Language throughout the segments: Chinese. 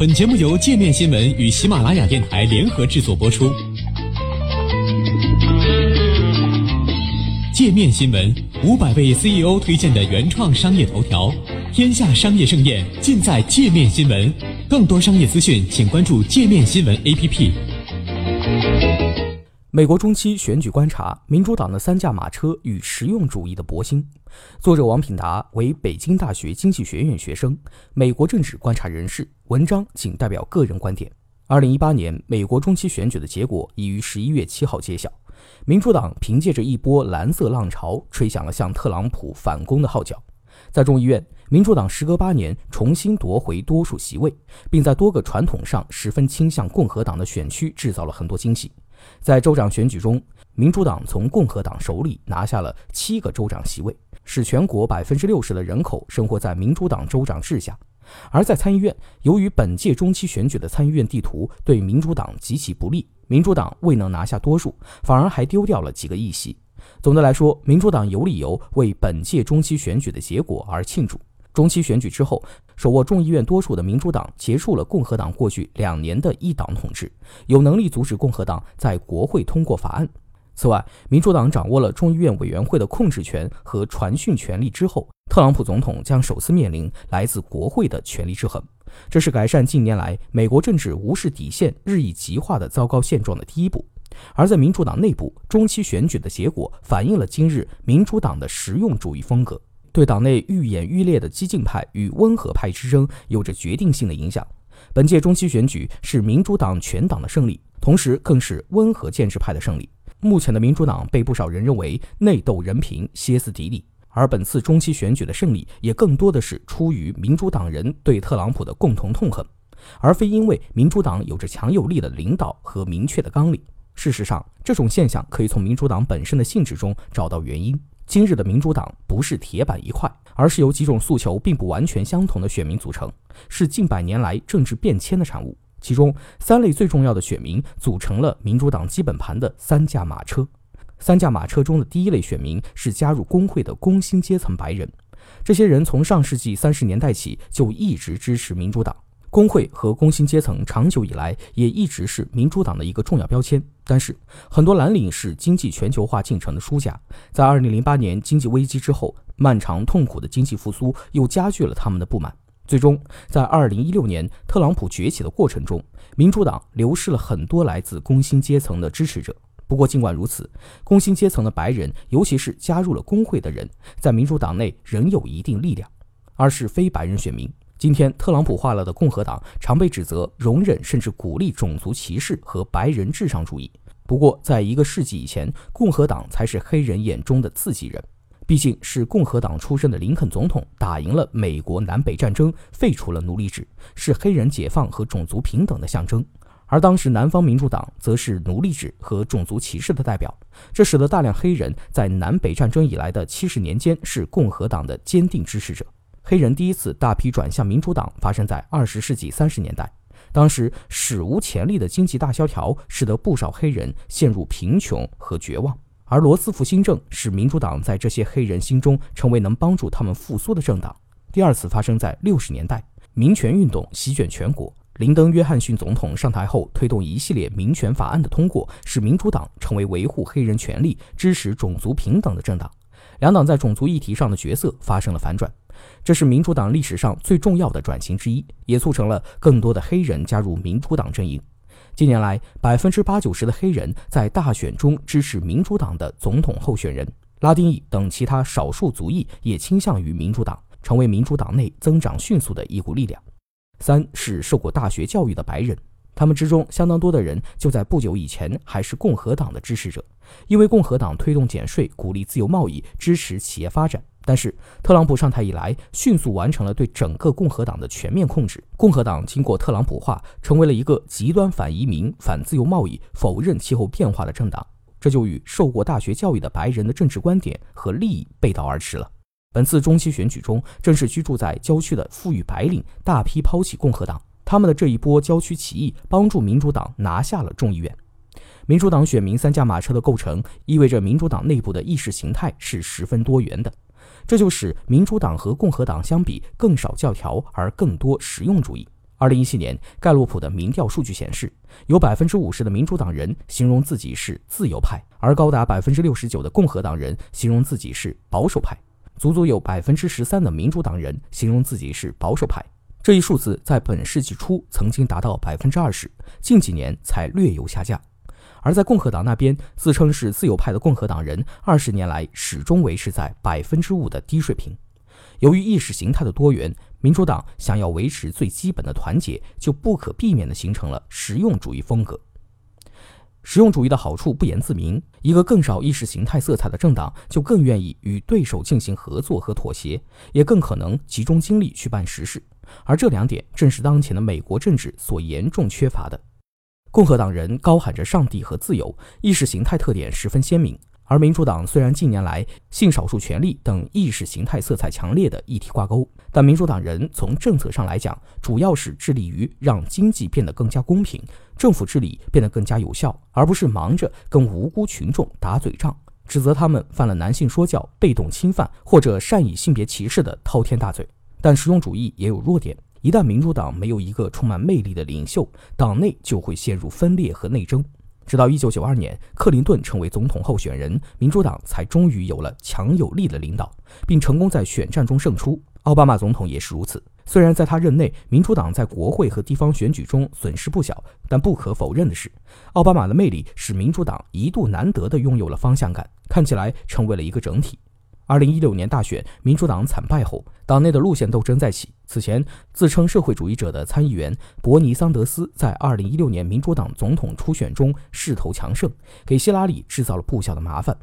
本节目由界面新闻与喜马拉雅电台联合制作播出。界面新闻五百位 CEO 推荐的原创商业头条，天下商业盛宴尽在界面新闻。更多商业资讯，请关注界面新闻 APP。美国中期选举观察：民主党的三驾马车与实用主义的博兴。作者王品达为北京大学经济学院学生，美国政治观察人士。文章仅代表个人观点。二零一八年美国中期选举的结果已于十一月七号揭晓，民主党凭借着一波蓝色浪潮，吹响了向特朗普反攻的号角。在众议院，民主党时隔八年重新夺回多数席位，并在多个传统上十分倾向共和党的选区制造了很多惊喜。在州长选举中，民主党从共和党手里拿下了七个州长席位。使全国百分之六十的人口生活在民主党州长治下，而在参议院，由于本届中期选举的参议院地图对民主党极其不利，民主党未能拿下多数，反而还丢掉了几个议席。总的来说，民主党有理由为本届中期选举的结果而庆祝。中期选举之后，手握众议院多数的民主党结束了共和党过去两年的一党统治，有能力阻止共和党在国会通过法案。此外，民主党掌握了众议院委员会的控制权和传讯权力之后，特朗普总统将首次面临来自国会的权力制衡。这是改善近年来美国政治无视底线、日益极化的糟糕现状的第一步。而在民主党内部，中期选举的结果反映了今日民主党的实用主义风格，对党内愈演愈烈的激进派与温和派之争有着决定性的影响。本届中期选举是民主党全党的胜利，同时更是温和建制派的胜利。目前的民主党被不少人认为内斗人品、歇斯底里，而本次中期选举的胜利也更多的是出于民主党人对特朗普的共同痛恨，而非因为民主党有着强有力的领导和明确的纲领。事实上，这种现象可以从民主党本身的性质中找到原因。今日的民主党不是铁板一块，而是由几种诉求并不完全相同的选民组成，是近百年来政治变迁的产物。其中三类最重要的选民组成了民主党基本盘的三驾马车。三驾马车中的第一类选民是加入工会的工薪阶层白人，这些人从上世纪三十年代起就一直支持民主党。工会和工薪阶层长久以来也一直是民主党的一个重要标签。但是，很多蓝领是经济全球化进程的输家，在二零零八年经济危机之后，漫长痛苦的经济复苏又加剧了他们的不满。最终，在二零一六年特朗普崛起的过程中，民主党流失了很多来自工薪阶层的支持者。不过，尽管如此，工薪阶层的白人，尤其是加入了工会的人，在民主党内仍有一定力量。而是非白人选民。今天，特朗普化了的共和党常被指责容忍甚至鼓励种族歧视和白人至上主义。不过，在一个世纪以前，共和党才是黑人眼中的自己人。毕竟是共和党出身的林肯总统打赢了美国南北战争，废除了奴隶制，是黑人解放和种族平等的象征。而当时南方民主党则是奴隶制和种族歧视的代表，这使得大量黑人在南北战争以来的七十年间是共和党的坚定支持者。黑人第一次大批转向民主党发生在二十世纪三十年代，当时史无前例的经济大萧条使得不少黑人陷入贫穷和绝望。而罗斯福新政使民主党在这些黑人心中成为能帮助他们复苏的政党。第二次发生在六十年代，民权运动席卷全国。林登·约翰逊总统上台后，推动一系列民权法案的通过，使民主党成为维护黑人权利、支持种族平等的政党。两党在种族议题上的角色发生了反转，这是民主党历史上最重要的转型之一，也促成了更多的黑人加入民主党阵营。近年来，百分之八九十的黑人在大选中支持民主党的总统候选人，拉丁裔等其他少数族裔也倾向于民主党，成为民主党内增长迅速的一股力量。三是受过大学教育的白人，他们之中相当多的人就在不久以前还是共和党的支持者，因为共和党推动减税、鼓励自由贸易、支持企业发展。但是，特朗普上台以来，迅速完成了对整个共和党的全面控制。共和党经过特朗普化，成为了一个极端反移民、反自由贸易、否认气候变化的政党。这就与受过大学教育的白人的政治观点和利益背道而驰了。本次中期选举中，正是居住在郊区的富裕白领大批抛弃共和党，他们的这一波郊区起义，帮助民主党拿下了众议院。民主党选民三驾马车的构成，意味着民主党内部的意识形态是十分多元的。这就使民主党和共和党相比更少教条而更多实用主义。二零一七年，盖洛普的民调数据显示，有百分之五十的民主党人形容自己是自由派，而高达百分之六十九的共和党人形容自己是保守派，足足有百分之十三的民主党人形容自己是保守派。这一数字在本世纪初曾经达到百分之二十，近几年才略有下降。而在共和党那边，自称是自由派的共和党人，二十年来始终维持在百分之五的低水平。由于意识形态的多元，民主党想要维持最基本的团结，就不可避免地形成了实用主义风格。实用主义的好处不言自明，一个更少意识形态色彩的政党，就更愿意与对手进行合作和妥协，也更可能集中精力去办实事。而这两点正是当前的美国政治所严重缺乏的。共和党人高喊着上帝和自由，意识形态特点十分鲜明。而民主党虽然近年来性少数权利等意识形态色彩强烈的议题挂钩，但民主党人从政策上来讲，主要是致力于让经济变得更加公平，政府治理变得更加有效，而不是忙着跟无辜群众打嘴仗，指责他们犯了男性说教、被动侵犯或者善意性别歧视的滔天大罪。但实用主义也有弱点，一旦民主党没有一个充满魅力的领袖，党内就会陷入分裂和内争。直到1992年，克林顿成为总统候选人，民主党才终于有了强有力的领导，并成功在选战中胜出。奥巴马总统也是如此。虽然在他任内，民主党在国会和地方选举中损失不小，但不可否认的是，奥巴马的魅力使民主党一度难得地拥有了方向感，看起来成为了一个整体。二零一六年大选，民主党惨败后，党内的路线斗争再起。此前，自称社会主义者的参议员伯尼·桑德斯在二零一六年民主党总统初选中势头强盛，给希拉里制造了不小的麻烦。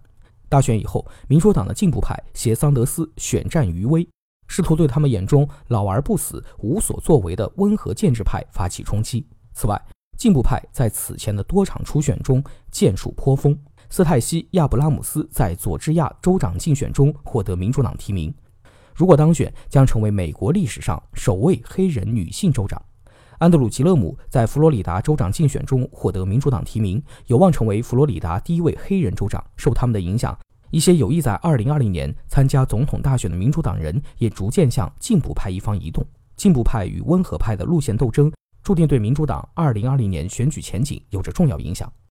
大选以后，民主党的进步派携桑德斯选战余威，试图对他们眼中老而不死、无所作为的温和建制派发起冲击。此外，进步派在此前的多场初选中建树颇丰。斯泰西·亚布拉姆斯在佐治亚州长竞选中获得民主党提名，如果当选，将成为美国历史上首位黑人女性州长。安德鲁·吉勒姆在佛罗里达州长竞选中获得民主党提名，有望成为佛罗里达第一位黑人州长。受他们的影响，一些有意在2020年参加总统大选的民主党人也逐渐向进步派一方移动。进步派与温和派的路线斗争，注定对民主党2020年选举前景有着重要影响。